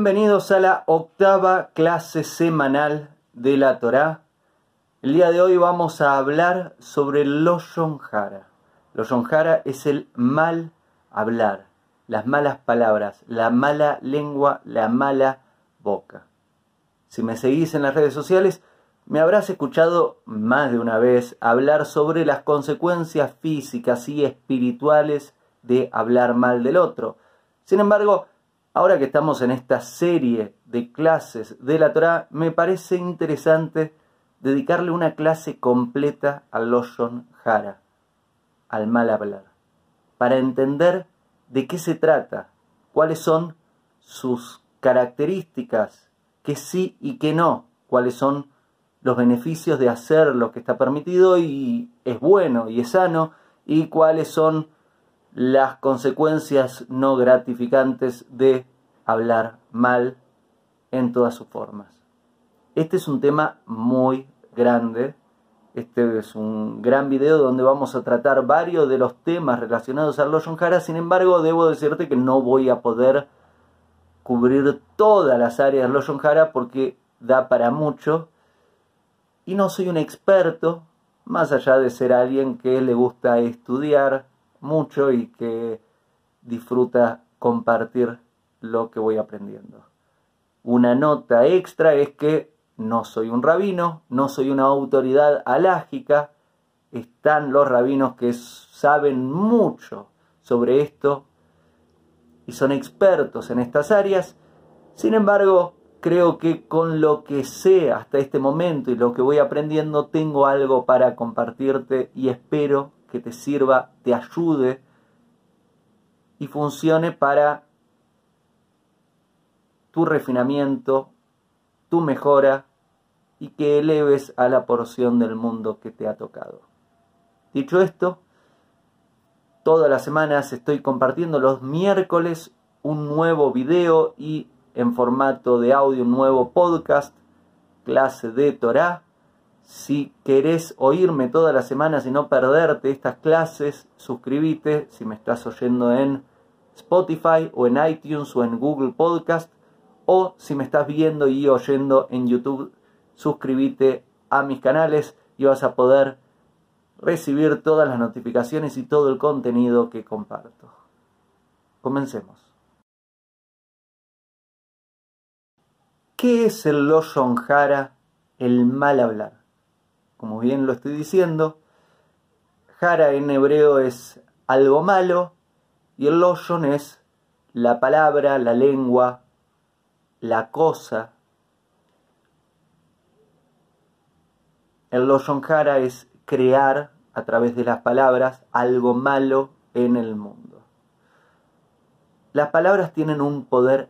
Bienvenidos a la octava clase semanal de la Torá. El día de hoy vamos a hablar sobre Loshon Hara. Loshon Hara es el mal hablar, las malas palabras, la mala lengua, la mala boca. Si me seguís en las redes sociales, me habrás escuchado más de una vez hablar sobre las consecuencias físicas y espirituales de hablar mal del otro. Sin embargo, ahora que estamos en esta serie de clases de la Torah, me parece interesante dedicarle una clase completa al Loshon Hara, al mal hablar, para entender de qué se trata, cuáles son sus características, que sí y que no, cuáles son los beneficios de hacer lo que está permitido y es bueno y es sano, y cuáles son las consecuencias no gratificantes de hablar mal en todas sus formas. Este es un tema muy grande. Este es un gran video donde vamos a tratar varios de los temas relacionados al Loshon Hara. Sin embargo, debo decirte que no voy a poder cubrir todas las áreas del Loshon Hara porque da para mucho. Y no soy un experto, más allá de ser alguien que le gusta estudiar mucho y que disfruta compartir lo que voy aprendiendo. Una nota extra es que no soy un rabino, no soy una autoridad alágica, están los rabinos que saben mucho sobre esto y son expertos en estas áreas. Sin embargo, creo que con lo que sé hasta este momento y lo que voy aprendiendo, tengo algo para compartirte y espero que te sirva, te ayude y funcione para tu refinamiento, tu mejora y que eleves a la porción del mundo que te ha tocado. Dicho esto, todas las semanas estoy compartiendo los miércoles un nuevo video y en formato de audio un nuevo podcast, clase de Torah si querés oírme todas las semanas y no perderte estas clases, suscríbete si me estás oyendo en Spotify o en iTunes o en Google Podcast o si me estás viendo y oyendo en YouTube, suscríbete a mis canales y vas a poder recibir todas las notificaciones y todo el contenido que comparto. Comencemos. ¿Qué es el Loshon Hara, el mal hablar? Como bien lo estoy diciendo. Jara en hebreo es algo malo y el loshon es la palabra, la lengua, la cosa. El loshon jara es crear a través de las palabras algo malo en el mundo. Las palabras tienen un poder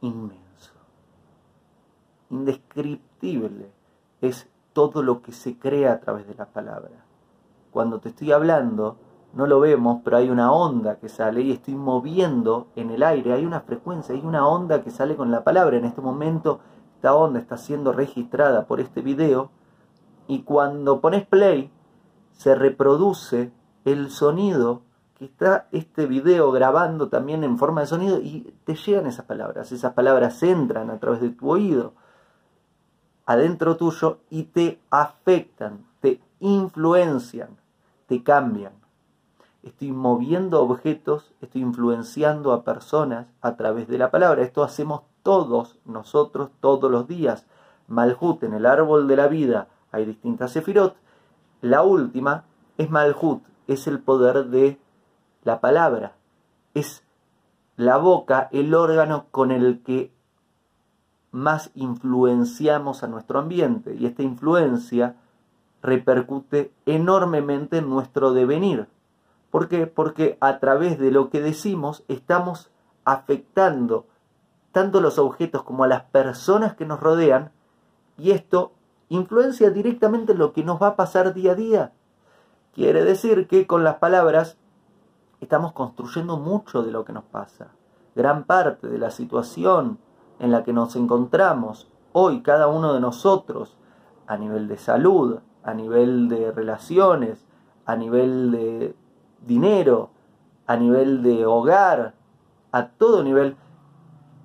inmenso, indescriptible. Es todo lo que se crea a través de la palabra. Cuando te estoy hablando, no lo vemos, pero hay una onda que sale y estoy moviendo en el aire, hay una frecuencia, hay una onda que sale con la palabra. En este momento esta onda está siendo registrada por este video y cuando pones play se reproduce el sonido que está este video grabando también en forma de sonido y te llegan esas palabras, esas palabras entran a través de tu oído adentro tuyo y te afectan, te influencian, te cambian. Estoy moviendo objetos, estoy influenciando a personas a través de la palabra. Esto hacemos todos nosotros todos los días. Malhut, en el árbol de la vida hay distintas sefirot. La última es Malhut, es el poder de la palabra. Es la boca, el órgano con el que más influenciamos a nuestro ambiente y esta influencia repercute enormemente en nuestro devenir. ¿Por qué? Porque a través de lo que decimos estamos afectando tanto los objetos como a las personas que nos rodean y esto influencia directamente en lo que nos va a pasar día a día. Quiere decir que con las palabras estamos construyendo mucho de lo que nos pasa. Gran parte de la situación en la que nos encontramos hoy cada uno de nosotros a nivel de salud, a nivel de relaciones, a nivel de dinero, a nivel de hogar, a todo nivel,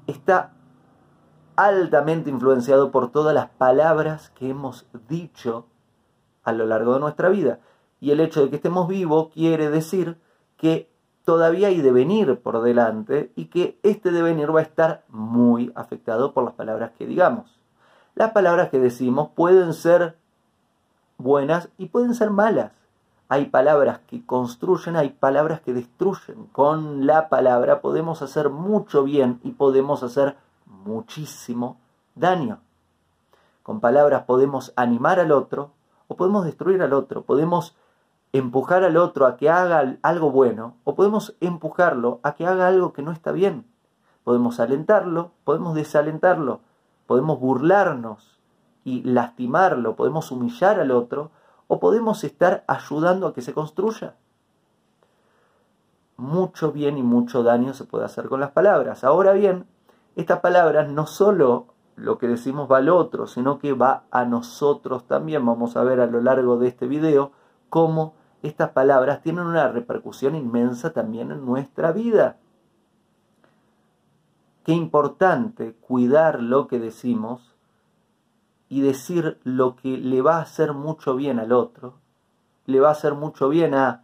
está altamente influenciado por todas las palabras que hemos dicho a lo largo de nuestra vida. Y el hecho de que estemos vivos quiere decir que todavía hay devenir por delante y que este devenir va a estar muy afectado por las palabras que digamos. Las palabras que decimos pueden ser buenas y pueden ser malas. Hay palabras que construyen, hay palabras que destruyen. Con la palabra podemos hacer mucho bien y podemos hacer muchísimo daño. Con palabras podemos animar al otro o podemos destruir al otro. Podemos empujar al otro a que haga algo bueno o podemos empujarlo a que haga algo que no está bien. Podemos alentarlo, podemos desalentarlo, podemos burlarnos y lastimarlo, podemos humillar al otro o podemos estar ayudando a que se construya. Mucho bien y mucho daño se puede hacer con las palabras. Ahora bien, estas palabras no solo lo que decimos va al otro, sino que va a nosotros también. Vamos a ver a lo largo de este video cómo estas palabras tienen una repercusión inmensa también en nuestra vida. Qué importante cuidar lo que decimos y decir lo que le va a hacer mucho bien al otro, le va a hacer mucho bien a,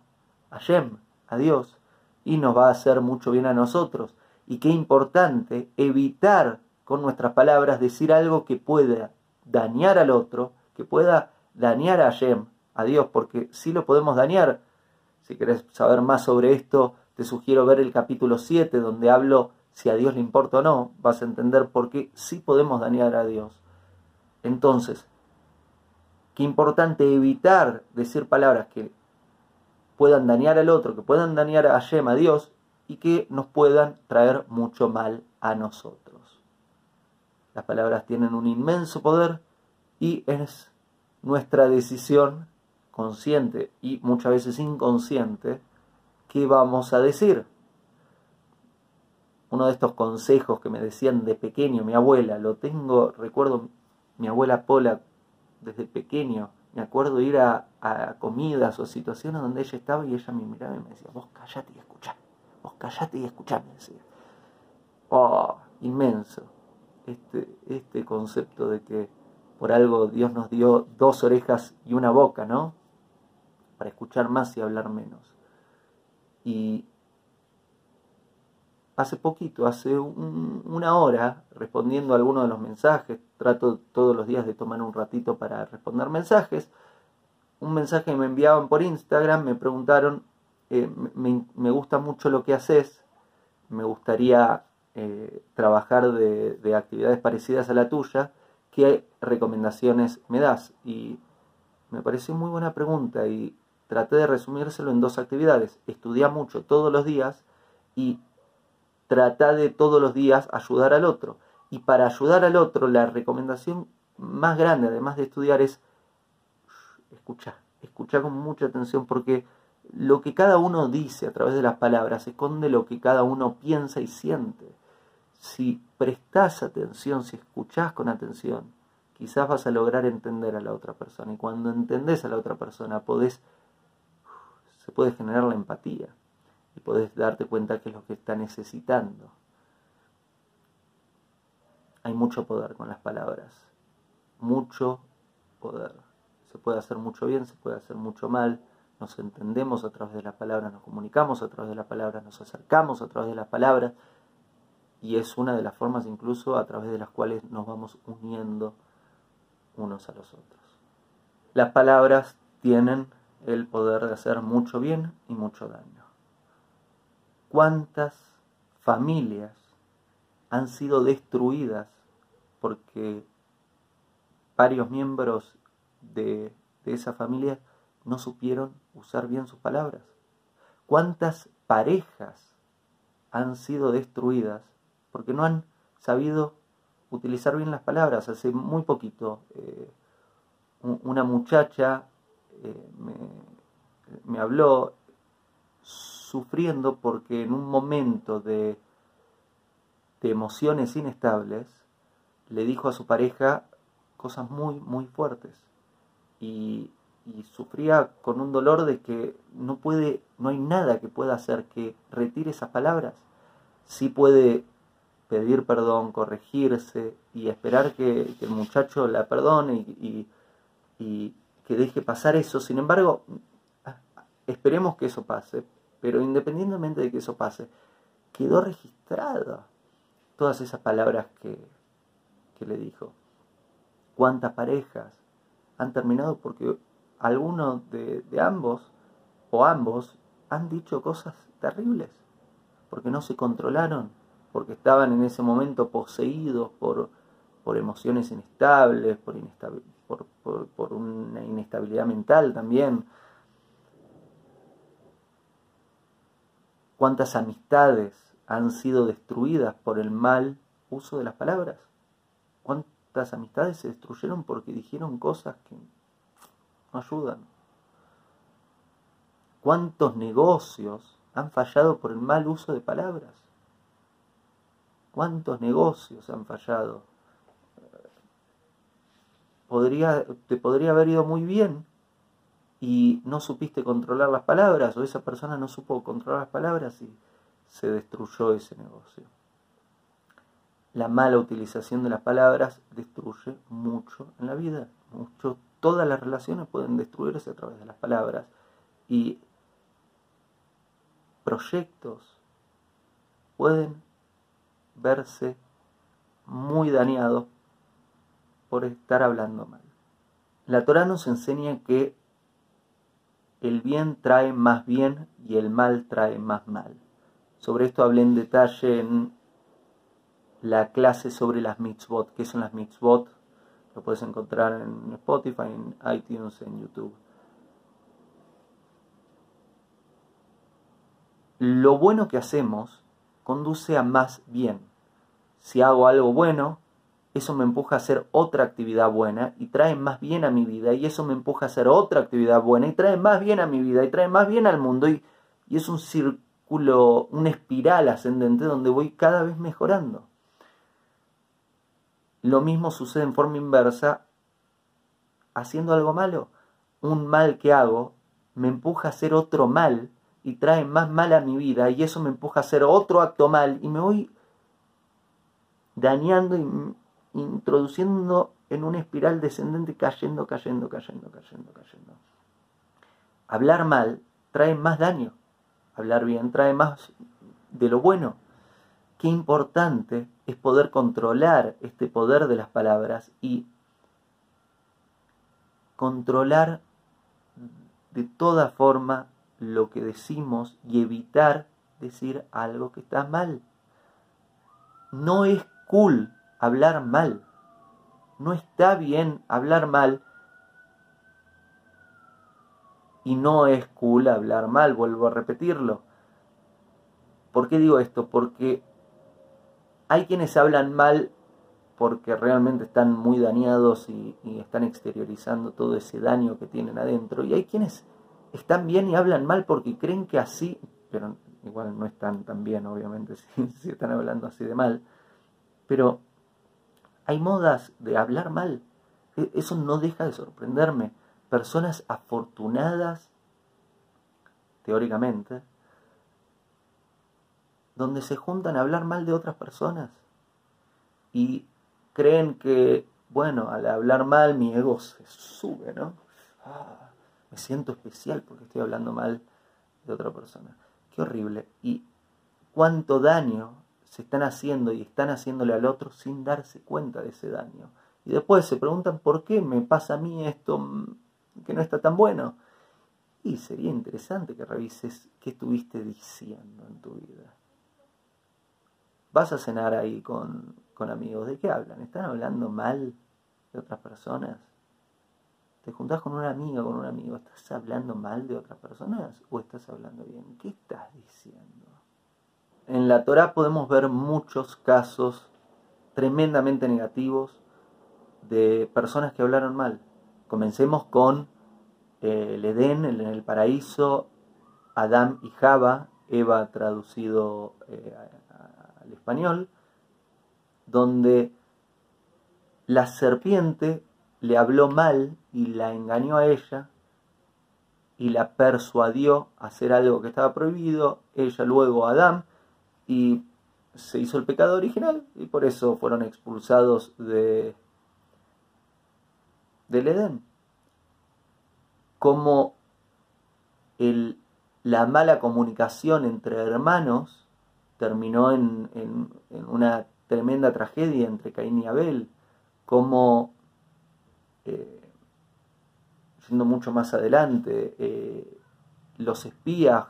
a Yem, a Dios, y nos va a hacer mucho bien a nosotros. Y qué importante evitar con nuestras palabras decir algo que pueda dañar al otro, que pueda dañar a Yem, a Dios, porque sí lo podemos dañar. Si querés saber más sobre esto, te sugiero ver el capítulo 7, donde hablo si a Dios le importa o no, vas a entender por qué sí podemos dañar a Dios. Entonces, qué importante evitar decir palabras que puedan dañar al otro, que puedan dañar a Yem, a Dios, y que nos puedan traer mucho mal a nosotros. Las palabras tienen un inmenso poder y es nuestra decisión consciente y muchas veces inconsciente, ¿qué vamos a decir? Uno de estos consejos que me decían de pequeño mi abuela, lo tengo, recuerdo mi abuela Pola desde pequeño, me acuerdo ir a, comidas o situaciones donde ella estaba y ella me miraba y me decía, vos callate y escuchá, vos callate y escuchá, me decía. Oh, inmenso. Este, este concepto de que por algo Dios nos dio dos orejas y una boca, ¿no? Para escuchar más y hablar menos. Y hace poquito, hace una hora, respondiendo a algunos de los mensajes, trato todos los días de tomar un ratito para responder mensajes, un mensaje que me enviaban por Instagram, me preguntaron, eh, me, gusta mucho lo que haces, me gustaría eh, trabajar de, de actividades parecidas a la tuya, ¿qué recomendaciones me das? Y me pareció muy buena pregunta y traté de resumírselo en dos actividades. Estudia mucho todos los días y trata de todos los días ayudar al otro. Y para ayudar al otro, la recomendación más grande, además de estudiar, es escuchar. Escuchar con mucha atención porque lo que cada uno dice a través de las palabras esconde lo que cada uno piensa y siente. Si prestas atención, si escuchás con atención, quizás vas a lograr entender a la otra persona. Y cuando entendés a la otra persona, podés se puede generar la empatía y puedes darte cuenta que es lo que está necesitando. Hay mucho poder con las palabras, mucho poder. Se puede hacer mucho bien, se puede hacer mucho mal, nos entendemos a través de las palabras, nos comunicamos a través de las palabras, nos acercamos a través de las palabras y es una de las formas incluso a través de las cuales nos vamos uniendo unos a los otros. Las palabras tienen el poder de hacer mucho bien y mucho daño. ¿Cuántas familias han sido destruidas porque varios miembros de, esa familia no supieron usar bien sus palabras? ¿Cuántas parejas han sido destruidas porque no han sabido utilizar bien las palabras? Hace muy poquito eh, una muchacha eh, me, habló sufriendo porque en un momento de, emociones inestables le dijo a su pareja cosas muy, muy fuertes. Y, sufría con un dolor de que no puede, no hay nada que pueda hacer que retire esas palabras. Sí puede pedir perdón, corregirse y esperar que, el muchacho la perdone y, que deje pasar eso. Sin embargo, esperemos que eso pase, pero independientemente de que eso pase, quedó registrada todas esas palabras que, que le dijo. ¿Cuántas parejas han terminado porque alguno de, de ambos o ambos han dicho cosas terribles? Porque no se controlaron, porque estaban en ese momento poseídos por, por emociones inestables, por, por, una inestabilidad mental también. ¿Cuántas amistades han sido destruidas por el mal uso de las palabras? ¿Cuántas amistades se destruyeron porque dijeron cosas que no ayudan? ¿Cuántos negocios han fallado por el mal uso de palabras? ¿Cuántos negocios han fallado? Podría, te podría haber ido muy bien y no supiste controlar las palabras o esa persona no supo controlar las palabras y se destruyó ese negocio. La mala utilización de las palabras destruye mucho en la vida. Mucho, todas las relaciones pueden destruirse a través de las palabras y proyectos pueden verse muy dañado por estar hablando mal. La Torah nos enseña que el bien trae más bien y el mal trae más mal. Sobre esto hablé en detalle en la clase sobre las mitzvot. ¿Qué son las mitzvot? Lo puedes encontrar en Spotify, en iTunes, en YouTube. Lo bueno que hacemos conduce a más bien. Si hago algo bueno, eso me empuja a hacer otra actividad buena y trae más bien a mi vida y eso me empuja a hacer otra actividad buena y trae más bien a mi vida y trae más bien al mundo y, y es un círculo, una espiral ascendente donde voy cada vez mejorando. Lo mismo sucede en forma inversa haciendo algo malo. Un mal que hago me empuja a hacer otro mal y trae más mal a mi vida y eso me empuja a hacer otro acto mal y me voy dañando y introduciendo en una espiral descendente cayendo, cayendo, cayendo, cayendo, cayendo. Hablar mal trae más daño, hablar bien trae más de lo bueno. Qué importante es poder controlar este poder de las palabras y controlar de toda forma lo que decimos y evitar decir algo que está mal. No es cool hablar mal. No está bien hablar mal. Y no es cool hablar mal, vuelvo a repetirlo. ¿Por qué digo esto? Porque hay quienes hablan mal porque realmente están muy dañados y, están exteriorizando todo ese daño que tienen adentro. Y hay quienes están bien y hablan mal porque creen que así, pero igual no están tan bien, obviamente, si, están hablando así de mal, pero hay modas de hablar mal. E, eso no deja de sorprenderme. Personas afortunadas, teóricamente, donde se juntan a hablar mal de otras personas y creen que, bueno, al hablar mal mi ego se sube, ¿no? Ah, me siento especial porque estoy hablando mal de otra persona. Qué horrible. Y cuánto daño se están haciendo y están haciéndole al otro sin darse cuenta de ese daño. Y después se preguntan por qué me pasa a mí esto mm, que no está tan bueno. Y sería interesante que revises qué estuviste diciendo en tu vida. Vas a cenar ahí con, con amigos. ¿De qué hablan? ¿Están hablando mal de otras personas? te juntás con una amiga, con un amigo, ¿estás hablando mal de otras personas o estás hablando bien? ¿Qué estás diciendo? En la Torah podemos ver muchos casos tremendamente negativos de personas que hablaron mal. Comencemos con eh, el Edén, en el paraíso, Adán y Java, Eva traducido eh, al español, donde la serpiente le habló mal y la engañó a ella y la persuadió a hacer algo que estaba prohibido, ella luego a Adán, y se hizo el pecado original y por eso fueron expulsados de, del Edén. Como el, la mala comunicación entre hermanos terminó en, una tremenda tragedia entre Caín y Abel, como, eh, yendo mucho más adelante, eh, los espías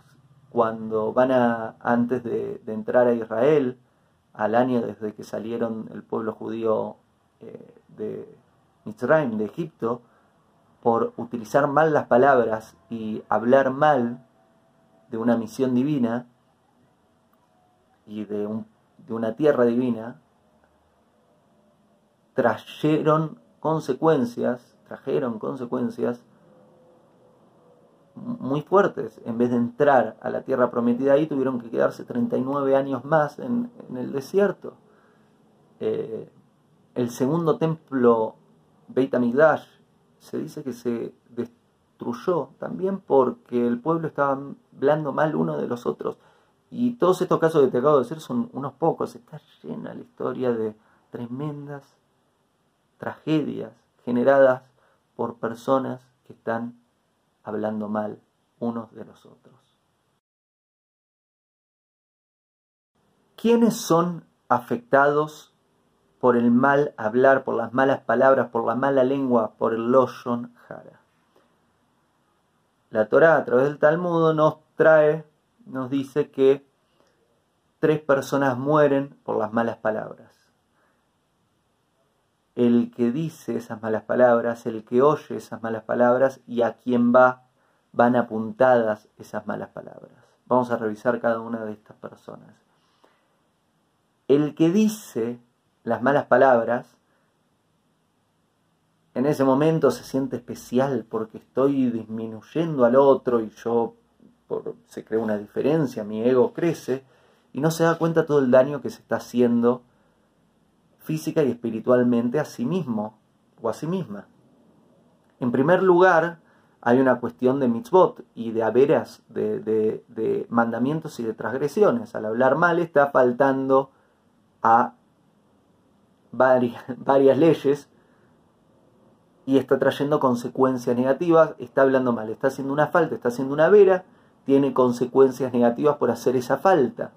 cuando van a, antes de, entrar a Israel, al año desde que salieron el pueblo judío eh, de Mitzrayim, de Egipto, por utilizar mal las palabras y hablar mal de una misión divina y de, de una tierra divina, trajeron consecuencias, trajeron consecuencias muy fuertes. En vez de entrar a la tierra prometida ahí, tuvieron que quedarse 39 años más en, el desierto. Eh, el segundo templo, Beit HaMikdash, se dice que se destruyó también porque el pueblo estaba hablando mal uno de los otros. Y todos estos casos que te acabo de decir son unos pocos. Está llena la historia de tremendas tragedias generadas por personas que están hablando mal unos de los otros. ¿Quiénes son afectados por el mal hablar, por las malas palabras, por la mala lengua, por el Loshon Hara? La Torah a través del Talmud nos trae, nos dice que tres personas mueren por las malas palabras. El que dice esas malas palabras, el que oye esas malas palabras y a quien va van apuntadas esas malas palabras. Vamos a revisar cada una de estas personas. El que dice las malas palabras en ese momento se siente especial porque estoy disminuyendo al otro y yo se crea una diferencia, mi ego crece y no se da cuenta todo el daño que se está haciendo física y espiritualmente a sí mismo o a sí misma. En primer lugar, hay una cuestión de mitzvot y de averas, de, mandamientos y de transgresiones. Al hablar mal está faltando a varias, varias leyes y está trayendo consecuencias negativas, está hablando mal, está haciendo una falta, está haciendo una vera, tiene consecuencias negativas por hacer esa falta.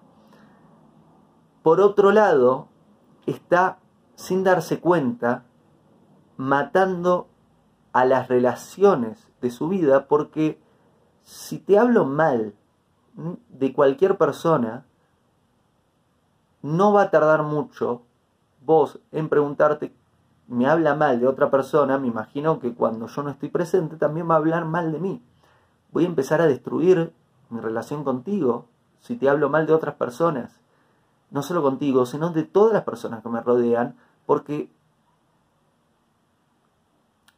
Por otro lado, está sin darse cuenta matando a las relaciones de su vida porque si te hablo mal de cualquier persona, no va a tardar mucho vos en preguntarte me habla mal de otra persona, me imagino que cuando yo no estoy presente también va a hablar mal de mí. Voy a empezar a destruir mi relación contigo si te hablo mal de otras personas. No solo contigo, sino de todas las personas que me rodean, porque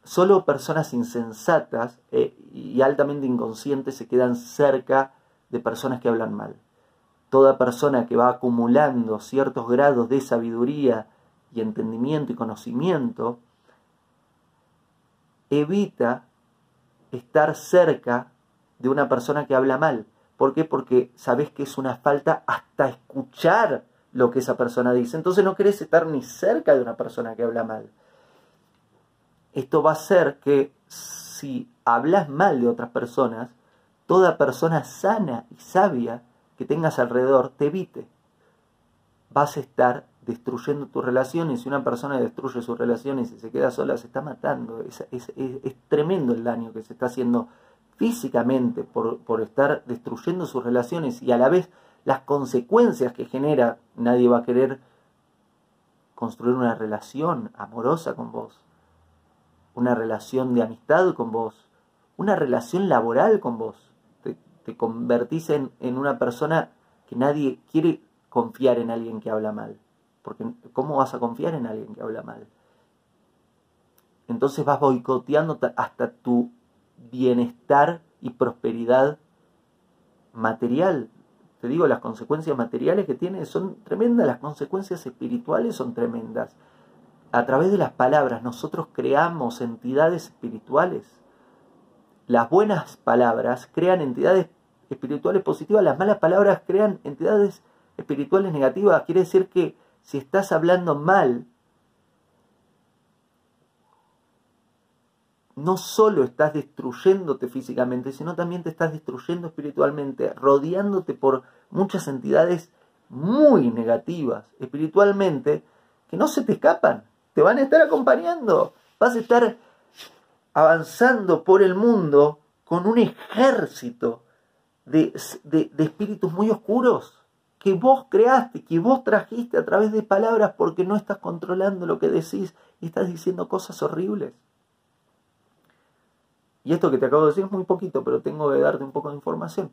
solo personas insensatas eh, y altamente inconscientes se quedan cerca de personas que hablan mal. Toda persona que va acumulando ciertos grados de sabiduría, y entendimiento y conocimiento, evita estar cerca de una persona que habla mal. ¿Por qué? Porque sabes que es una falta hasta escuchar lo que esa persona dice. Entonces no querés estar ni cerca de una persona que habla mal. Esto va a hacer que si hablas mal de otras personas, toda persona sana y sabia que tengas alrededor te evite. Vas a estar destruyendo tus relaciones. Si una persona destruye sus relaciones y se queda sola, se está matando. Es, tremendo el daño que se está haciendo físicamente por, por, estar destruyendo sus relaciones y a la vez las consecuencias que genera. Nadie va a querer construir una relación amorosa con vos, una relación de amistad con vos, una relación laboral con vos. Te, te convertís en, en una persona que nadie quiere confiar en alguien que habla mal. Porque ¿cómo vas a confiar en alguien que habla mal? Entonces vas boicoteando hasta tu bienestar y prosperidad material. Te digo, las consecuencias materiales que tiene son tremendas, las consecuencias espirituales son tremendas. A través de las palabras nosotros creamos entidades espirituales. Las buenas palabras crean entidades espirituales positivas, las malas palabras crean entidades espirituales negativas, quiere decir que si estás hablando mal, no solo estás destruyéndote físicamente, sino también te estás destruyendo espiritualmente, rodeándote por muchas entidades muy negativas espiritualmente que no se te escapan, te van a estar acompañando, vas a estar avanzando por el mundo con un ejército de, espíritus muy oscuros que vos creaste, que vos trajiste a través de palabras porque no estás controlando lo que decís y estás diciendo cosas horribles. Y esto que te acabo de decir es muy poquito, pero tengo que darte un poco de información.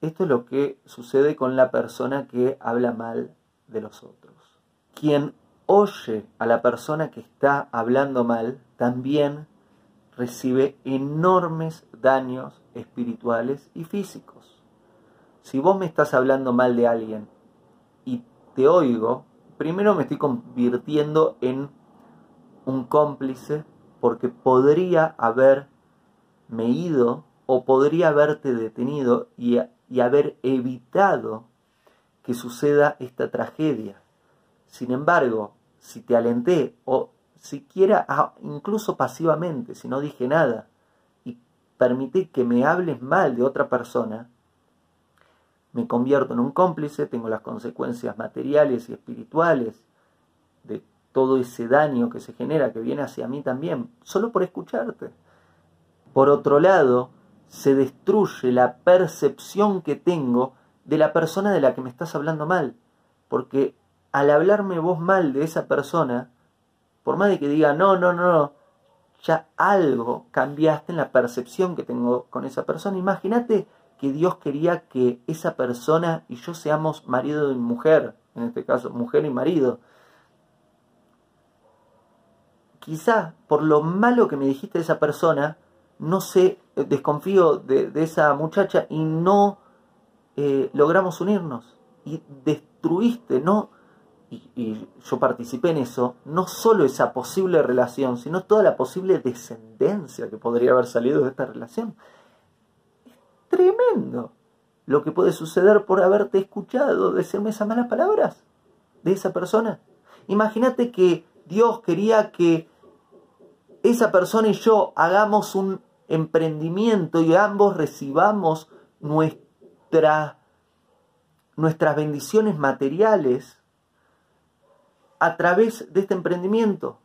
Esto es lo que sucede con la persona que habla mal de los otros. Quien oye a la persona que está hablando mal también recibe enormes daños espirituales y físicos. Si vos me estás hablando mal de alguien y te oigo, primero me estoy convirtiendo en un cómplice porque podría haberme ido o podría haberte detenido y, y haber evitado que suceda esta tragedia. Sin embargo, si te alenté o siquiera incluso pasivamente, si no dije nada, y permití que me hables mal de otra persona, me convierto en un cómplice, tengo las consecuencias materiales y espirituales de todo ese daño que se genera, que viene hacia mí también, solo por escucharte. Por otro lado, se destruye la percepción que tengo de la persona de la que me estás hablando mal, porque al hablarme vos mal de esa persona, por más de que diga, no, no, no, no, ya algo cambiaste en la percepción que tengo con esa persona. Imagínate que Dios quería que esa persona y yo seamos marido y mujer, en este caso mujer y marido. Quizás por lo malo que me dijiste de esa persona, no sé, desconfío de, esa muchacha y no eh, logramos unirnos. Y destruiste, no, y, yo participé en eso, no solo esa posible relación, sino toda la posible descendencia que podría haber salido de esta relación. Es tremendo lo que puede suceder por haberte escuchado decirme esas malas palabras de esa persona. Imagínate que Dios quería que esa persona y yo hagamos un emprendimiento y ambos recibamos nuestra, nuestras bendiciones materiales a través de este emprendimiento.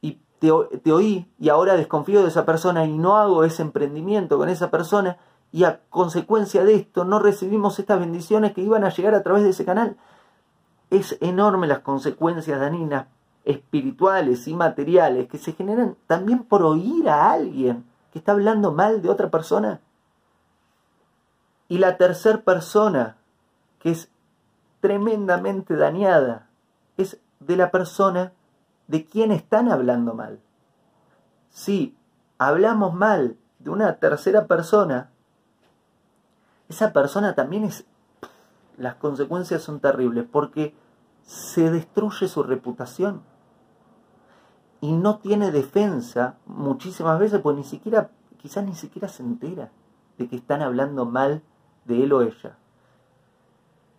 Y te, oí y ahora desconfío de esa persona y no hago ese emprendimiento con esa persona y a consecuencia de esto no recibimos estas bendiciones que iban a llegar a través de ese canal. Es enorme las consecuencias daninas espirituales y materiales que se generan también por oír a alguien que está hablando mal de otra persona. Y la tercera persona, que es tremendamente dañada, es de la persona de quien están hablando mal. Si hablamos mal de una tercera persona, esa persona también es... Las consecuencias son terribles porque se destruye su reputación y no tiene defensa muchísimas veces, pues ni siquiera, quizás ni siquiera se entera de que están hablando mal de él o ella.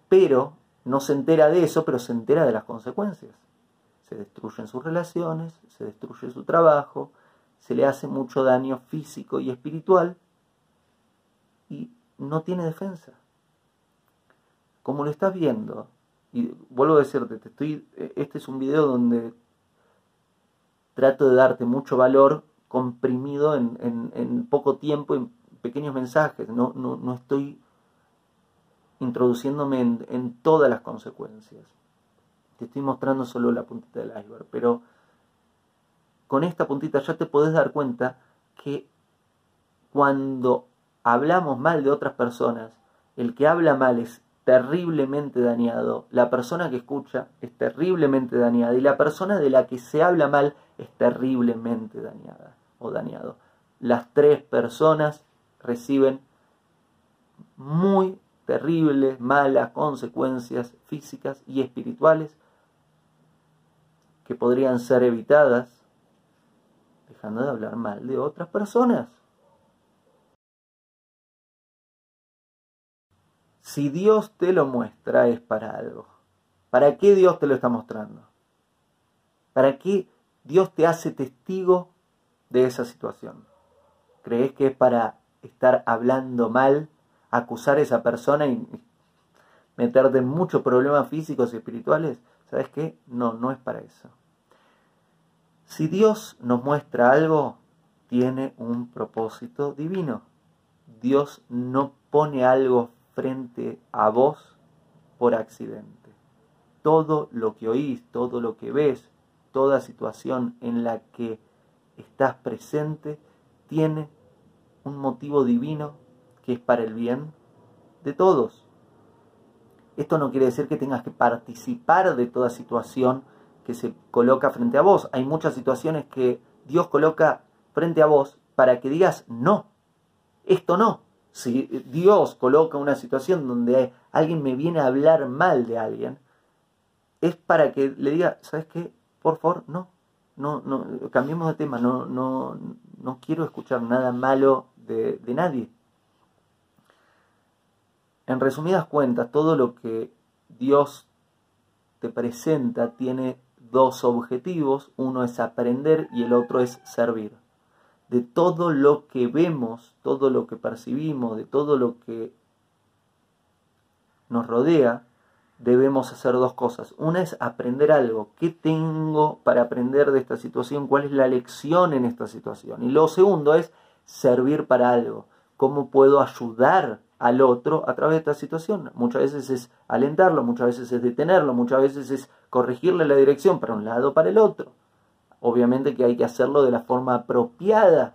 Pero no se entera de eso, pero se entera de las consecuencias. Se destruyen sus relaciones, se destruye su trabajo, se le hace mucho daño físico y espiritual y no tiene defensa. Como lo estás viendo, y vuelvo a decirte, te estoy, este es un video donde trato de darte mucho valor comprimido en, poco tiempo, en pequeños mensajes. No, no, no estoy introduciéndome en, todas las consecuencias. Te estoy mostrando solo la puntita del iceberg, pero con esta puntita ya te podés dar cuenta que cuando hablamos mal de otras personas, el que habla mal es terriblemente dañado, la persona que escucha es terriblemente dañada y la persona de la que se habla mal es terriblemente dañada o dañado. Las tres personas reciben muy terribles, malas consecuencias físicas y espirituales que podrían ser evitadas dejando de hablar mal de otras personas. Si Dios te lo muestra es para algo. ¿Para qué Dios te lo está mostrando? ¿Para qué Dios te hace testigo de esa situación? ¿Crees que es para estar hablando mal, acusar a esa persona y meterte en muchos problemas físicos y espirituales? ¿Sabes qué? No, no es para eso. Si Dios nos muestra algo, tiene un propósito divino. Dios no pone algo frente a vos por accidente. Todo lo que oís, todo lo que ves, toda situación en la que estás presente, tiene un motivo divino que es para el bien de todos. Esto no quiere decir que tengas que participar de toda situación que se coloca frente a vos. Hay muchas situaciones que Dios coloca frente a vos para que digas no, esto no. Si Dios coloca una situación donde alguien me viene a hablar mal de alguien, es para que le diga, ¿sabes qué? Por favor, no, no, no, cambiemos de tema, no, no, no quiero escuchar nada malo de, de nadie. En resumidas cuentas, todo lo que Dios te presenta tiene dos objetivos, uno es aprender y el otro es servir. De todo lo que vemos, todo lo que percibimos, de todo lo que nos rodea, debemos hacer dos cosas. Una es aprender algo. ¿Qué tengo para aprender de esta situación? ¿Cuál es la lección en esta situación? Y lo segundo es servir para algo. ¿Cómo puedo ayudar al otro a través de esta situación? Muchas veces es alentarlo, muchas veces es detenerlo, muchas veces es corregirle la dirección para un lado o para el otro. Obviamente que hay que hacerlo de la forma apropiada.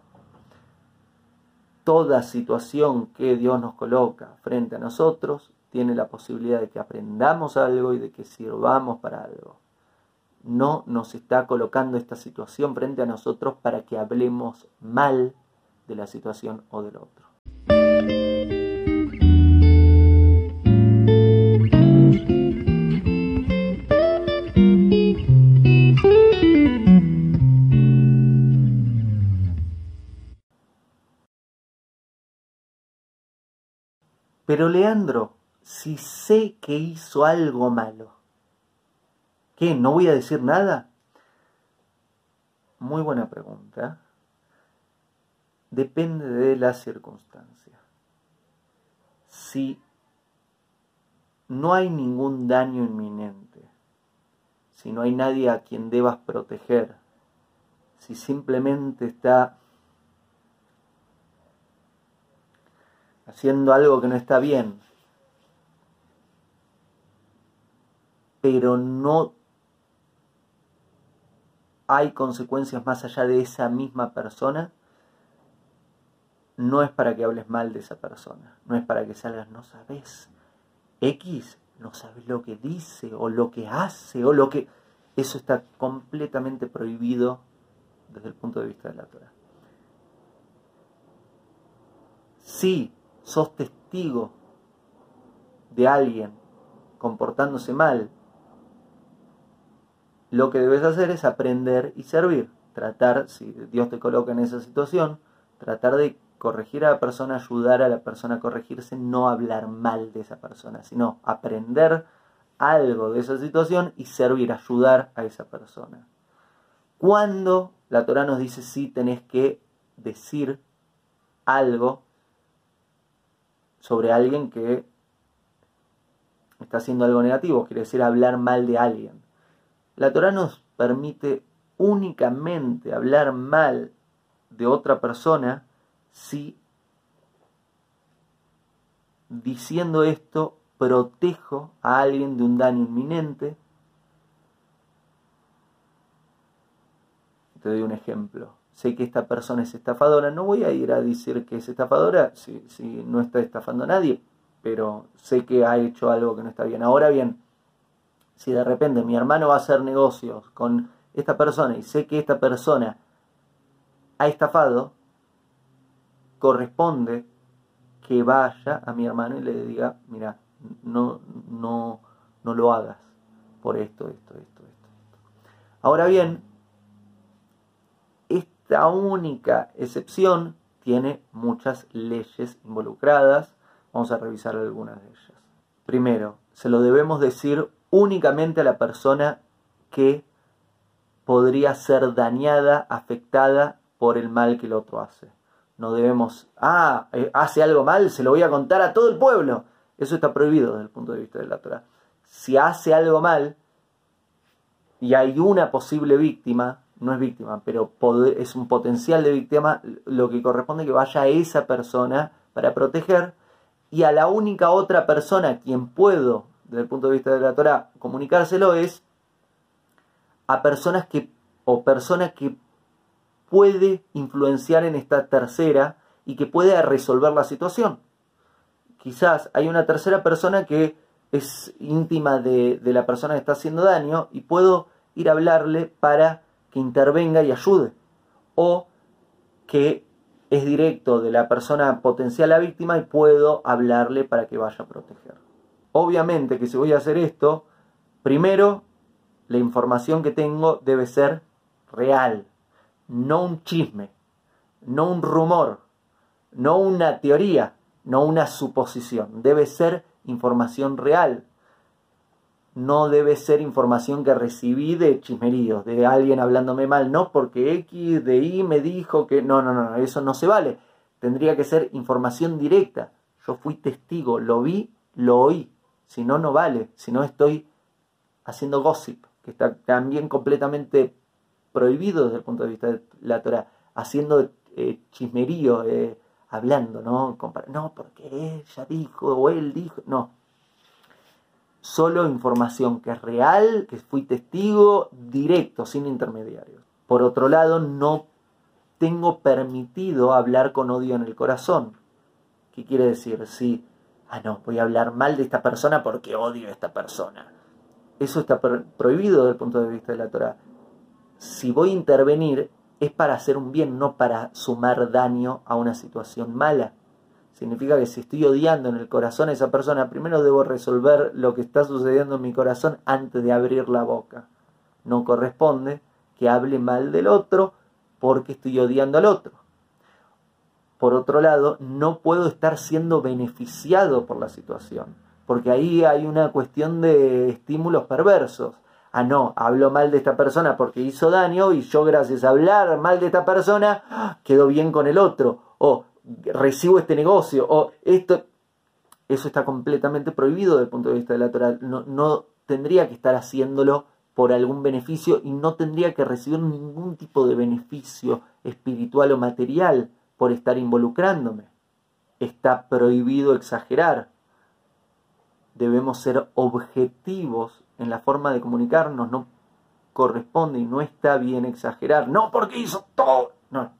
Toda situación que Dios nos coloca frente a nosotros tiene la posibilidad de que aprendamos algo y de que sirvamos para algo. No nos está colocando esta situación frente a nosotros para que hablemos mal de la situación o del otro. Pero Leandro, si sé que hizo algo malo, ¿qué? ¿No voy a decir nada? Muy buena pregunta. Depende de la circunstancia. Si no hay ningún daño inminente, si no hay nadie a quien debas proteger, si simplemente está haciendo algo que no está bien, pero no hay consecuencias más allá de esa misma persona, no es para que hables mal de esa persona, no es para que salgas, no sabes, X, no sabes lo que dice o lo que hace o lo que... Eso está completamente prohibido desde el punto de vista de la Torah. Sí, sos testigo de alguien comportándose mal, lo que debes hacer es aprender y servir. Tratar, si Dios te coloca en esa situación, tratar de corregir a la persona, ayudar a la persona a corregirse, no hablar mal de esa persona, sino aprender algo de esa situación y servir, ayudar a esa persona. Cuando la Torah nos dice si tenés que decir algo sobre alguien que está haciendo algo negativo, quiere decir hablar mal de alguien. La Torah nos permite únicamente hablar mal de otra persona si diciendo esto protejo a alguien de un daño inminente. Te doy un ejemplo sé que esta persona es estafadora, no voy a ir a decir que es estafadora si, no está estafando a nadie, pero sé que ha hecho algo que no está bien. Ahora bien, si de repente mi hermano va a hacer negocios con esta persona y sé que esta persona ha estafado, corresponde que vaya a mi hermano y le diga, mira, no, no, no lo hagas por esto, esto, esto, esto. Ahora bien, esta única excepción tiene muchas leyes involucradas. Vamos a revisar algunas de ellas. primero, se lo debemos decir únicamente a la persona que podría ser dañada, afectada por el mal que el otro hace. No debemos, ah, eh, hace algo mal, se lo voy a contar a todo el pueblo. Eso está prohibido desde el punto de vista de la Torah. Si hace algo mal y hay una posible víctima, no es víctima, pero es un potencial de víctima, lo que corresponde que vaya a esa persona para proteger y a la única otra persona a quien puedo, desde el punto de vista de la Torah, comunicárselo es a personas que o personas que puede influenciar en esta tercera y que puede resolver la situación. Quizás hay una tercera persona que es íntima de, la persona que está haciendo daño y puedo ir a hablarle para que intervenga y ayude. O que es directo de la persona potencial a víctima y puedo hablarle para que vaya a proteger. Obviamente que si voy a hacer esto, primero la información que tengo debe ser real, no un chisme, no un rumor, no una teoría, no una suposición. Debe ser información real. No debe ser información que recibí de chismeríos, de alguien hablándome mal, no porque X de Y me dijo que no, no, no, eso no se vale. Tendría que ser información directa. Yo fui testigo, lo vi, lo oí. Si no, no vale. Si no, estoy haciendo gossip, que está también completamente prohibido desde el punto de vista de la Torah, haciendo eh, chismerío, eh, hablando, ¿no? No, porque ella dijo o él dijo, no. Solo información que es real, que fui testigo directo, sin intermediarios. Por otro lado, no tengo permitido hablar con odio en el corazón. ¿Qué quiere decir? Si, ah, no, voy a hablar mal de esta persona porque odio a esta persona. Eso está prohibido desde el punto de vista de la Torah si voy a intervenir es para hacer un bien, no para sumar daño a una situación mala. Significa que si estoy odiando en el corazón a esa persona, primero debo resolver lo que está sucediendo en mi corazón antes de abrir la boca. No corresponde que hable mal del otro porque estoy odiando al otro. Por otro lado, no puedo estar siendo beneficiado por la situación, porque ahí hay una cuestión de estímulos perversos. Ah, no, hablo mal de esta persona porque hizo daño y yo gracias a hablar mal de esta persona quedo bien con el otro, o recibo este negocio, o esto, eso está completamente prohibido desde el punto de vista de la Torah. No, no tendría que estar haciéndolo por algún beneficio y no tendría que recibir ningún tipo de beneficio espiritual o material por estar involucrándome. Está prohibido exagerar. Debemos ser objetivos en la forma de comunicarnos, no corresponde y no está bien exagerar. No porque hizo todo. No.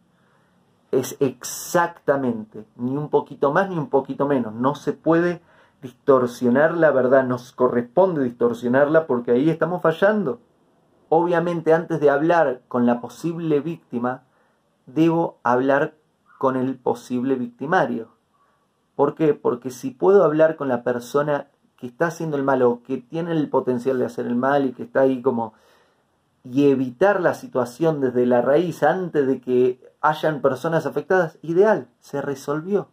Es exactamente, ni un poquito más ni un poquito menos. No se puede distorsionar la verdad, nos corresponde distorsionarla porque ahí estamos fallando. Obviamente antes de hablar con la posible víctima, debo hablar con el posible victimario. ¿Por qué? Porque si puedo hablar con la persona que está haciendo el mal o que tiene el potencial de hacer el mal y que está ahí como y evitar la situación desde la raíz antes de que hayan personas afectadas, ideal, se resolvió.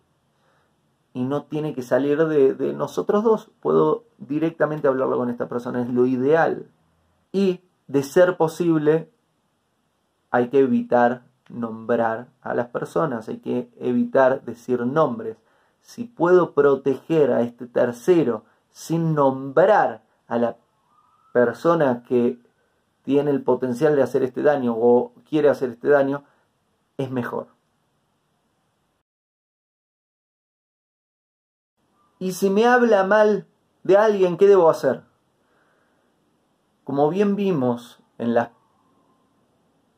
Y no tiene que salir de, de nosotros dos. Puedo directamente hablarlo con esta persona, es lo ideal. Y de ser posible, hay que evitar nombrar a las personas, hay que evitar decir nombres. Si puedo proteger a este tercero sin nombrar a la persona que tiene el potencial de hacer este daño o quiere hacer este daño, es mejor. Y si me habla mal de alguien, ¿qué debo hacer? Como bien vimos en la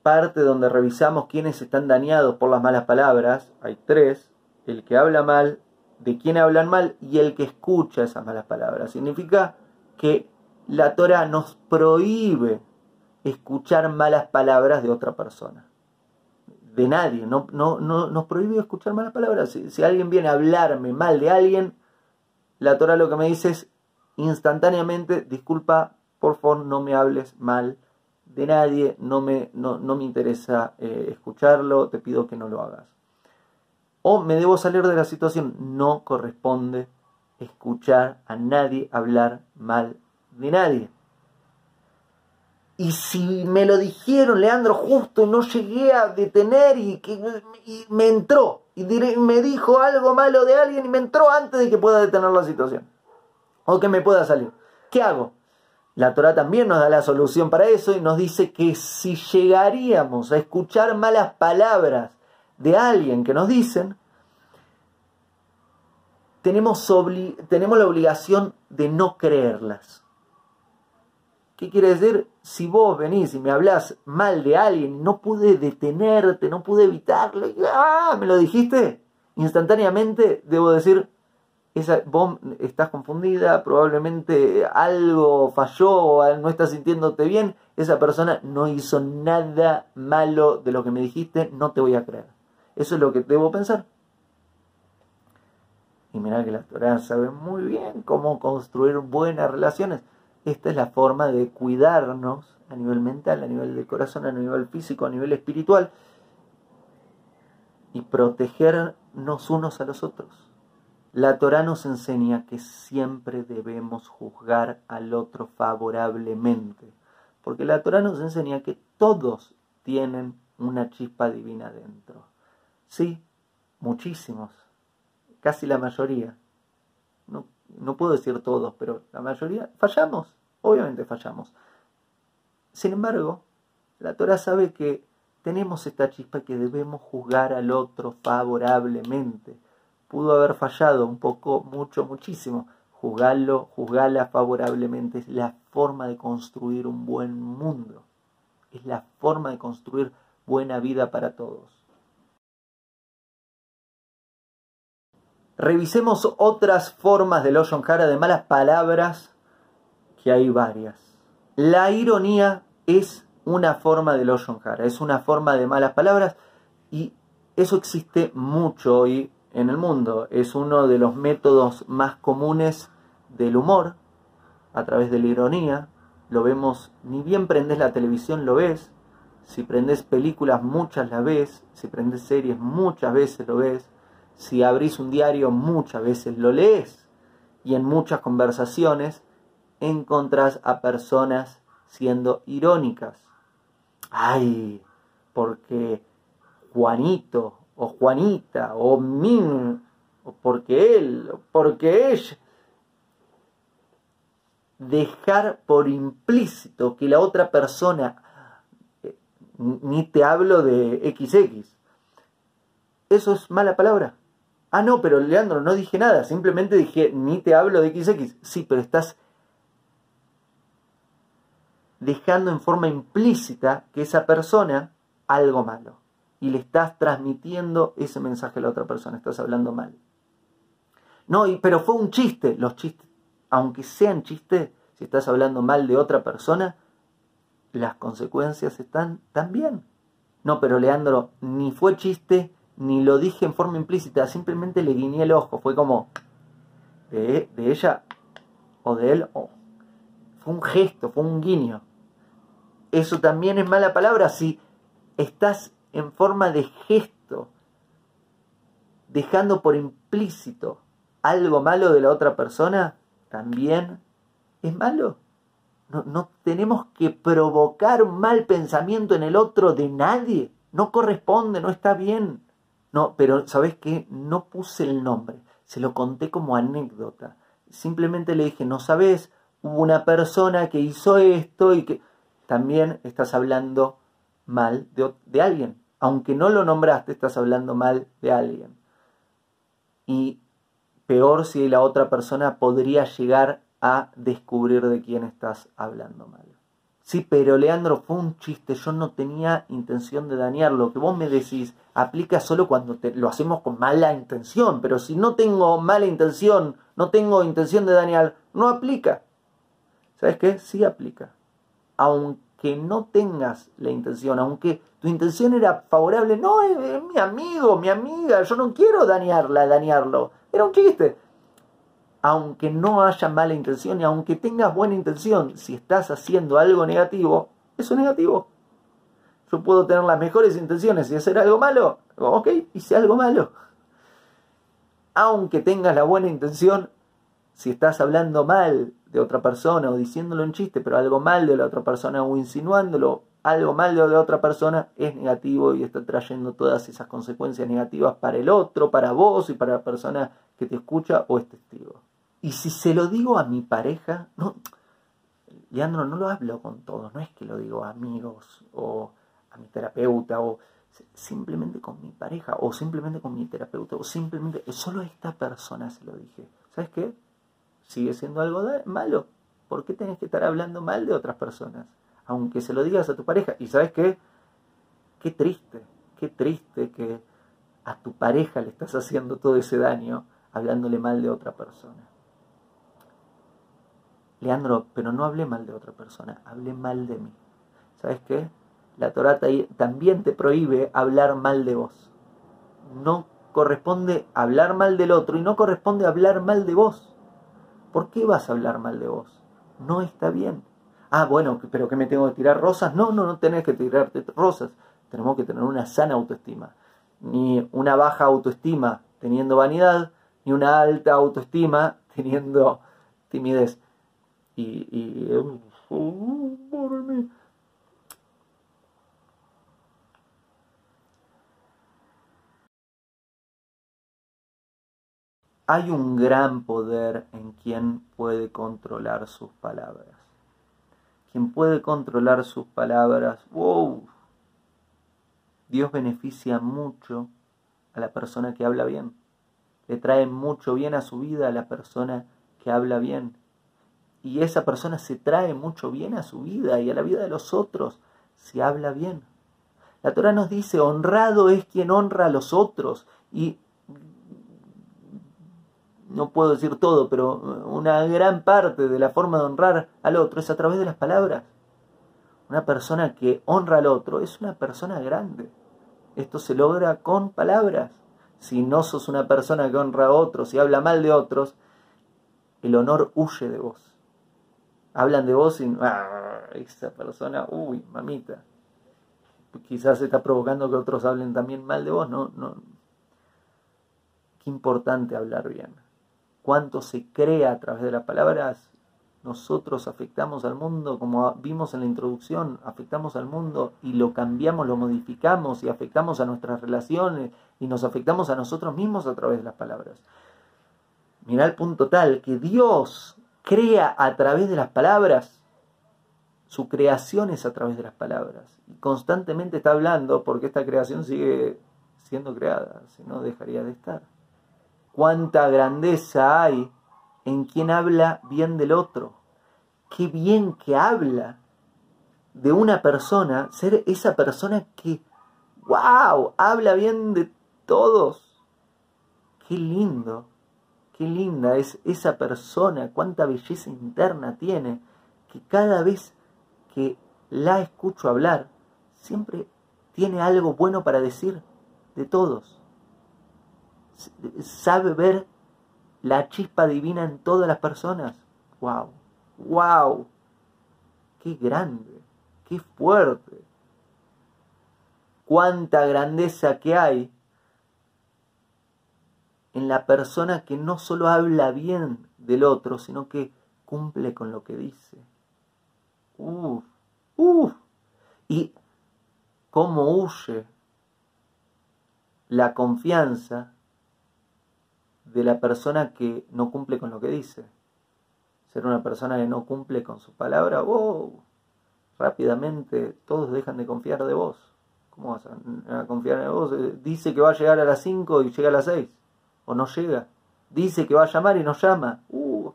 parte donde revisamos quiénes están dañados por las malas palabras, hay tres, el que habla mal, de quién hablan mal y el que escucha esas malas palabras. Significa que la Torah nos prohíbe escuchar malas palabras de otra persona. De nadie, no, no, no nos prohíbe escuchar malas palabras. Si, si, alguien viene a hablarme mal de alguien, la Torah lo que me dice es instantáneamente, disculpa, por favor no me hables mal de nadie, no me, no, no me interesa eh, escucharlo, te pido que no lo hagas o me debo salir de la situación, no corresponde escuchar a nadie hablar mal de nadie. Y si me lo dijeron, Leandro, justo y no llegué a detener y, que, me entró, y me dijo algo malo de alguien y me entró antes de que pueda detener la situación, o que me pueda salir. ¿Qué hago? La Torah también nos da la solución para eso y nos dice que si llegaríamos a escuchar malas palabras de alguien que nos dicen, tenemos, la obligación de no creerlas. ¿Qué quiere decir? Si vos venís y me hablas mal de alguien, no pude detenerte, no pude evitarlo, ¡ah! ¿Me lo dijiste? Instantáneamente debo decir, esa, vos estás confundida, probablemente algo falló, no estás sintiéndote bien, esa persona no hizo nada malo de lo que me dijiste, no te voy a creer. Eso es lo que debo pensar. Y mira que la Torah sabe muy bien cómo construir buenas relaciones. Esta es la forma de cuidarnos a nivel mental, a nivel del corazón, a nivel físico, a nivel espiritual y protegernos unos a los otros. La Torah nos enseña que siempre debemos juzgar al otro favorablemente, porque la Torah nos enseña que todos tienen una chispa divina dentro. Sí, muchísimos, casi la mayoría. No, no puedo decir todos, pero la mayoría fallamos, obviamente fallamos. Sin embargo, la Torah sabe que tenemos esta chispa que debemos juzgar al otro favorablemente. Pudo haber fallado un poco, mucho, muchísimo. Juzgarlo, juzgarla favorablemente es la forma de construir un buen mundo. Es la forma de construir buena vida para todos. Revisemos otras formas de Hara de malas palabras, que hay varias. La ironía es una forma de Hara, es una forma de malas palabras y eso existe mucho hoy en el mundo. Es uno de los métodos más comunes del humor, a través de la ironía. Lo vemos, ni bien prendes la televisión lo ves, si prendes películas muchas las ves, si prendes series muchas veces lo ves si abrís un diario muchas veces lo lees y en muchas conversaciones encontrás a personas siendo irónicas. Ay, porque Juanito o Juanita o Min o porque él o porque ella dejar por implícito que la otra persona eh, ni te hablo de XX. Eso es mala palabra. Ah, no, pero Leandro, no dije nada, simplemente dije, ni te hablo de XX. Sí, pero estás dejando en forma implícita que esa persona algo malo. Y le estás transmitiendo ese mensaje a la otra persona, estás hablando mal. No, pero fue un chiste. Los chistes, aunque sean chistes, si estás hablando mal de otra persona, las consecuencias están también. No, pero Leandro, ni fue chiste, ni lo dije en forma implícita, simplemente le guiñé el ojo. Fue como de, ella o de él. fue un gesto, fue un guiño. Eso también es mala palabra si estás en forma de gesto, dejando por implícito algo malo de la otra persona, también es malo. No, no tenemos que provocar un mal pensamiento en el otro de nadie. No corresponde, no está bien. No, pero ¿sabes qué? No puse el nombre, se lo conté como anécdota. Simplemente le dije, no sabes, hubo una persona que hizo esto y que también estás hablando mal de, de alguien. Aunque no lo nombraste, estás hablando mal de alguien. Y peor si la otra persona podría llegar a descubrir de quién estás hablando mal. Sí, pero Leandro, fue un chiste, yo no tenía intención de dañarlo. Lo que vos me decís aplica solo cuando lo hacemos con mala intención, pero si no tengo mala intención, no tengo intención de dañar, no aplica. ¿Sabes qué? Sí aplica. Aunque no tengas la intención, aunque tu intención era favorable, no, es mi amigo, mi amiga, yo no quiero dañarla, dañarlo. Era un chiste aunque no haya mala intención y aunque tengas buena intención, si estás haciendo algo negativo, eso es negativo. Yo puedo tener las mejores intenciones y hacer algo malo. Ok, hice algo malo. Aunque tengas la buena intención, si estás hablando mal de otra persona o diciéndolo en chiste, pero algo mal de la otra persona o insinuándolo algo mal de la otra persona, es negativo y está trayendo todas esas consecuencias negativas para el otro, para vos y para la persona que te escucha o es testigo. Y si se lo digo a mi pareja, no, Leandro, no lo hablo con todos, no es que lo digo a amigos o a mi terapeuta o simplemente con mi pareja o simplemente con mi terapeuta o simplemente solo a esta persona se lo dije. ¿Sabes qué? Sigue siendo algo malo. ¿Por qué tenés que estar hablando mal de otras personas? Aunque se lo digas a tu pareja. Y sabes qué? Qué triste, qué triste que a tu pareja le estás haciendo todo ese daño hablándole mal de otra persona. Leandro, pero no hablé mal de otra persona, hablé mal de mí. ¿Sabes qué? La Torah también te prohíbe hablar mal de vos. No corresponde hablar mal del otro y no corresponde hablar mal de vos. ¿Por qué vas a hablar mal de vos? No está bien. Ah, bueno, pero que me tengo que tirar rosas. No, no, no tenés que tirarte rosas. Tenemos que tener una sana autoestima. Ni una baja autoestima teniendo vanidad, ni una alta autoestima teniendo timidez. Y, uh, hay un gran poder en quien puede controlar sus palabras. Quien puede controlar sus palabras, wow, Dios beneficia mucho a la persona que habla bien. Le trae mucho bien a su vida a la persona que habla bien. Y esa persona se trae mucho bien a su vida y a la vida de los otros si habla bien. La Torah nos dice, honrado es quien honra a los otros. Y no puedo decir todo, pero una gran parte de la forma de honrar al otro es a través de las palabras. Una persona que honra al otro es una persona grande. Esto se logra con palabras. Si no sos una persona que honra a otros y habla mal de otros, el honor huye de vos. Hablan de vos y ah, esa persona, uy, mamita. Quizás está provocando que otros hablen también mal de vos, no, no. Qué importante hablar bien cuánto se crea a través de las palabras, nosotros afectamos al mundo, como vimos en la introducción, afectamos al mundo y lo cambiamos, lo modificamos y afectamos a nuestras relaciones y nos afectamos a nosotros mismos a través de las palabras. Mirá el punto tal que Dios crea a través de las palabras, su creación es a través de las palabras. Y constantemente está hablando porque esta creación sigue siendo creada, si no dejaría de estar cuánta grandeza hay en quien habla bien del otro. Qué bien que habla de una persona, ser esa persona que, wow, habla bien de todos. Qué lindo, qué linda es esa persona, cuánta belleza interna tiene, que cada vez que la escucho hablar, siempre tiene algo bueno para decir de todos sabe ver la chispa divina en todas las personas. ¡Wow! ¡Wow! ¡Qué grande! ¡Qué fuerte! ¡Cuánta grandeza que hay en la persona que no solo habla bien del otro, sino que cumple con lo que dice! ¡Uf! ¡Uf! Y cómo huye la confianza de la persona que no cumple con lo que dice. Ser una persona que no cumple con su palabra, wow, rápidamente todos dejan de confiar de vos. ¿Cómo vas a, confiar en vos? Eh, dice que va a llegar a las 5 y llega a las 6. O no llega. Dice que va a llamar y no llama. Uh,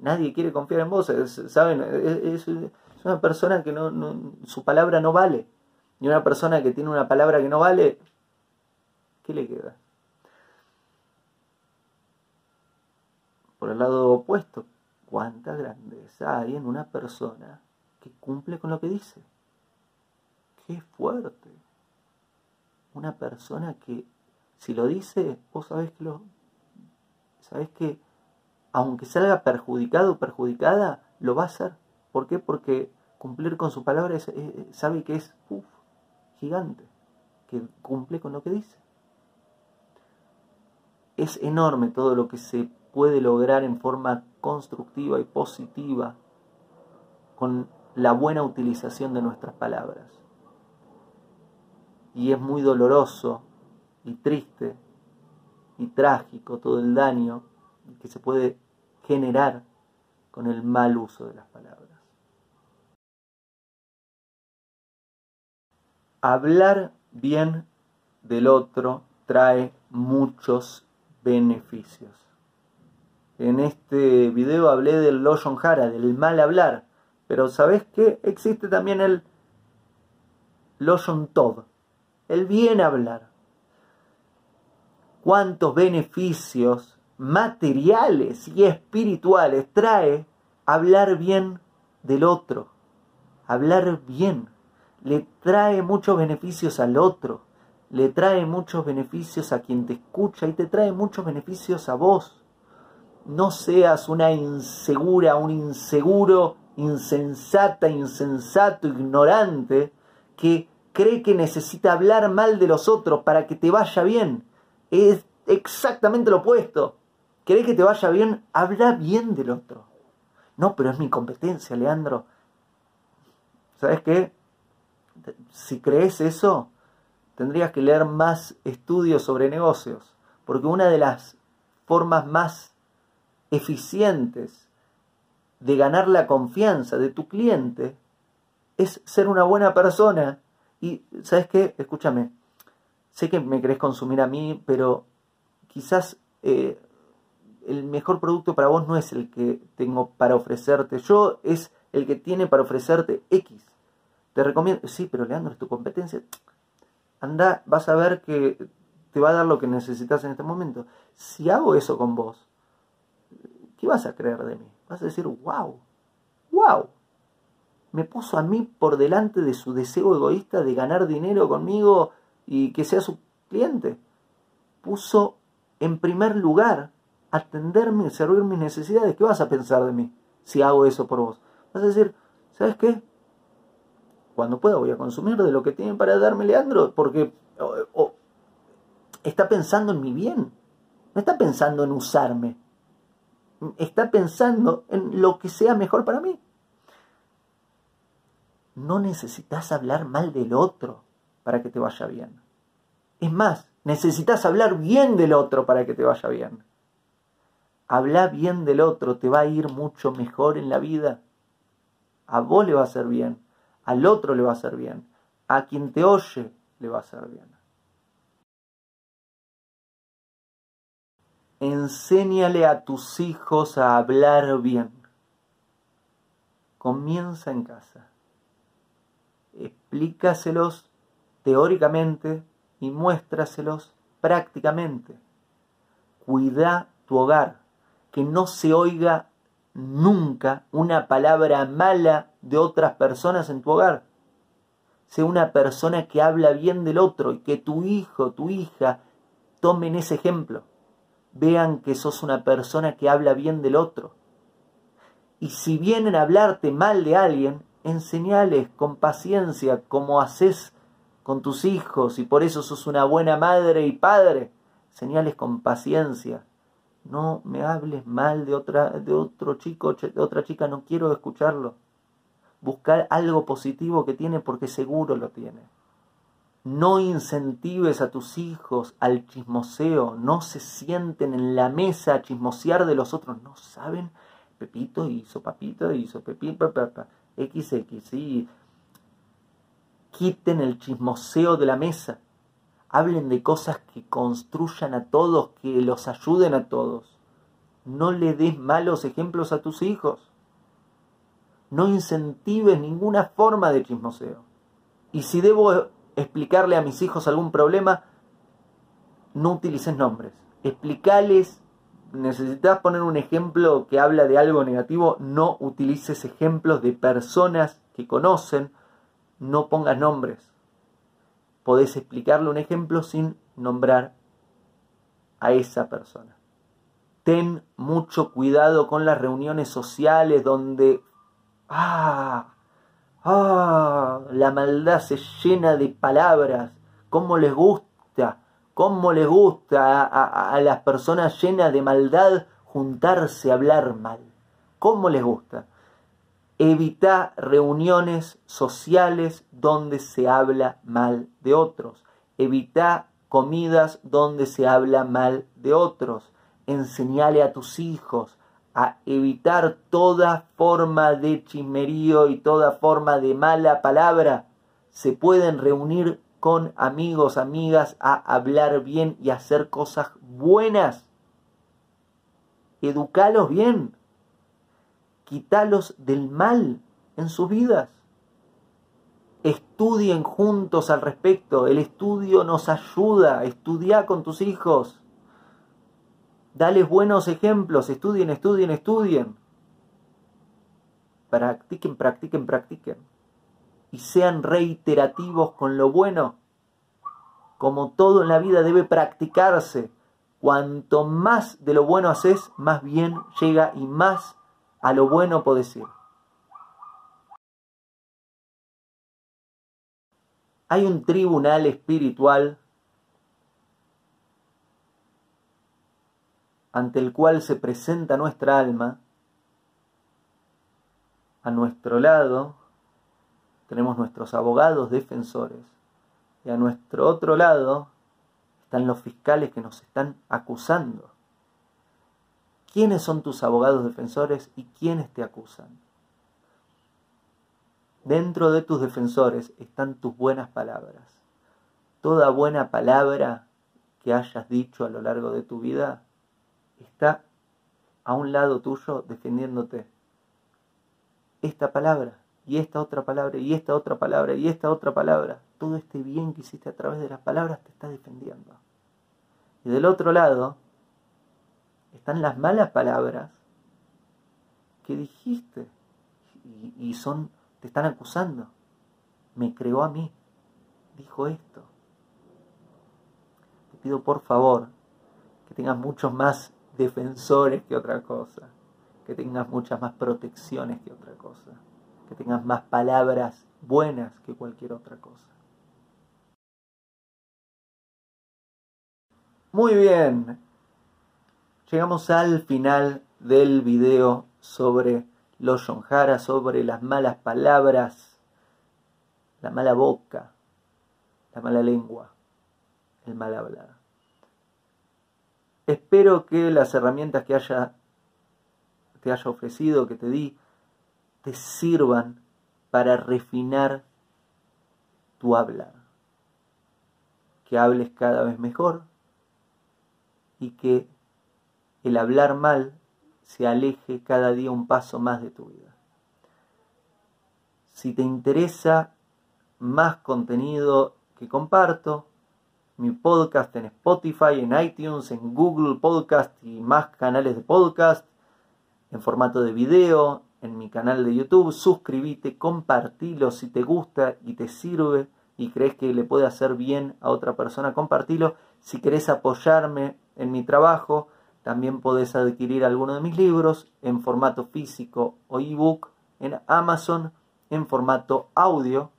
nadie quiere confiar en vos. ¿Saben? Es, una persona que no, su palabra no vale. Y una persona que tiene una palabra que no vale, ¿qué le queda? Por el lado opuesto, cuánta grandeza hay en una persona que cumple con lo que dice. Qué fuerte. Una persona que, si lo dice, vos sabés que lo. Sabés que, aunque salga perjudicado o perjudicada, lo va a hacer. ¿Por qué? Porque cumplir con su palabra sabe que es gigante, que cumple con lo que dice. Es enorme todo lo que se puede lograr en forma constructiva y positiva con la buena utilización de nuestras palabras. Y es muy doloroso y triste y trágico todo el daño que se puede generar con el mal uso de las palabras. Hablar bien del otro trae muchos beneficios. En este video hablé del Loshon Hara, del mal hablar, pero ¿sabes qué? Existe también el Loshon Tov, el bien hablar. ¿Cuántos beneficios materiales y espirituales trae hablar bien del otro? Hablar bien le trae muchos beneficios al otro, le trae muchos beneficios a quien te escucha y te trae muchos beneficios a vos. No seas una insegura, un inseguro, insensata, insensato, ignorante, que cree que necesita hablar mal de los otros para que te vaya bien. Es exactamente lo opuesto. ¿Cree que te vaya bien? Habla bien del otro. No, pero es mi competencia, Leandro. ¿Sabes qué? si crees eso, tendrías que leer más estudios sobre negocios, porque una de las formas más eficientes de ganar la confianza de tu cliente es ser una buena persona. Y, ¿sabes qué? Escúchame, sé que me querés consumir a mí, pero quizás eh, el mejor producto para vos no es el que tengo para ofrecerte. Yo es el que tiene para ofrecerte X. Te recomiendo, sí, pero Leandro, es tu competencia. Anda, vas a ver que te va a dar lo que necesitas en este momento. Si hago eso con vos, ¿qué vas a creer de mí? Vas a decir, wow, wow. Me puso a mí por delante de su deseo egoísta de ganar dinero conmigo y que sea su cliente. Puso en primer lugar atenderme y servir mis necesidades. ¿Qué vas a pensar de mí si hago eso por vos? Vas a decir, ¿sabes qué? cuando pueda voy a consumir de lo que tiene para darme Leandro, porque está pensando en mi bien, no está pensando en usarme, está pensando en lo que sea mejor para mí. No necesitas hablar mal del otro para que te vaya bien. Es más, necesitas hablar bien del otro para que te vaya bien. Hablar bien del otro te va a ir mucho mejor en la vida. A vos le va a hacer bien al otro le va a hacer bien, a quien te oye le va a hacer bien. Enséñale a tus hijos a hablar bien. Comienza en casa. Explícaselos teóricamente y muéstraselos prácticamente. Cuida tu hogar, que no se oiga nunca una palabra mala de otras personas en tu hogar. Sé una persona que habla bien del otro y que tu hijo, tu hija, tomen ese ejemplo. Vean que sos una persona que habla bien del otro. Y si vienen a hablarte mal de alguien, enseñales con paciencia como haces con tus hijos y por eso sos una buena madre y padre. Señales con paciencia no me hables mal de, otra, de otro chico, de otra chica, no quiero escucharlo. Buscar algo positivo que tiene porque seguro lo tiene. No incentives a tus hijos al chismoseo, no se sienten en la mesa a chismosear de los otros, no saben. Pepito hizo papito, hizo pepito, papá, XX, sí. Quiten el chismoseo de la mesa hablen de cosas que construyan a todos, que los ayuden a todos. No le des malos ejemplos a tus hijos. No incentives ninguna forma de chismoseo. Y si debo explicarle a mis hijos algún problema, no utilices nombres. Explicales, necesitas poner un ejemplo que habla de algo negativo, no utilices ejemplos de personas que conocen, no pongas nombres podés explicarle un ejemplo sin nombrar a esa persona. Ten mucho cuidado con las reuniones sociales donde ah, ah, la maldad se llena de palabras, cómo les gusta, cómo les gusta a, a las personas llenas de maldad juntarse a hablar mal. ¿Cómo les gusta? Evita reuniones sociales donde se habla mal de otros. Evita comidas donde se habla mal de otros. Enseñale a tus hijos a evitar toda forma de chismerío y toda forma de mala palabra. Se pueden reunir con amigos, amigas, a hablar bien y hacer cosas buenas. Educalos bien. Quítalos del mal en sus vidas. Estudien juntos al respecto. El estudio nos ayuda. Estudia con tus hijos. Dales buenos ejemplos. Estudien, estudien, estudien. Practiquen, practiquen, practiquen y sean reiterativos con lo bueno. Como todo en la vida debe practicarse. Cuanto más de lo bueno haces, más bien llega y más a lo bueno podés ir. Hay un tribunal espiritual ante el cual se presenta nuestra alma. A nuestro lado tenemos nuestros abogados defensores y a nuestro otro lado están los fiscales que nos están acusando. ¿Quiénes son tus abogados defensores y quiénes te acusan? Dentro de tus defensores están tus buenas palabras. Toda buena palabra que hayas dicho a lo largo de tu vida está a un lado tuyo defendiéndote. Esta palabra y esta otra palabra, y esta otra palabra, y esta otra palabra. Todo este bien que hiciste a través de las palabras te está defendiendo. Y del otro lado están las malas palabras que dijiste y, son, te están acusando. Me creó a mí, dijo esto. Te pido por favor que tengas muchos más defensores que otra cosa, que tengas muchas más protecciones que otra cosa que tengas más palabras buenas que cualquier otra cosa. Muy bien, llegamos al final del video sobre los yonjara, sobre las malas palabras, la mala boca, la mala lengua, el mal hablar. Espero que las herramientas que haya, te haya ofrecido, que te di, te sirvan para refinar tu hablar. Que hables cada vez mejor y que el hablar mal se aleje cada día un paso más de tu vida. Si te interesa más contenido que comparto, mi podcast en Spotify, en iTunes, en Google Podcast y más canales de podcast, en formato de video, en mi canal de YouTube, suscríbete, compartilo si te gusta y te sirve y crees que le puede hacer bien a otra persona, compartilo. Si querés apoyarme en mi trabajo, también podés adquirir alguno de mis libros en formato físico o ebook en Amazon, en formato audio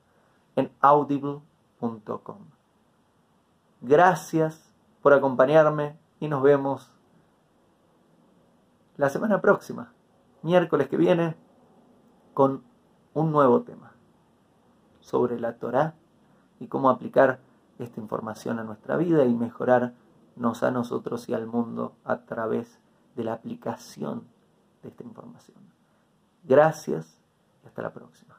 en audible.com. Gracias por acompañarme y nos vemos la semana próxima miércoles que viene con un nuevo tema sobre la Torá y cómo aplicar esta información a nuestra vida y mejorarnos a nosotros y al mundo a través de la aplicación de esta información. Gracias y hasta la próxima.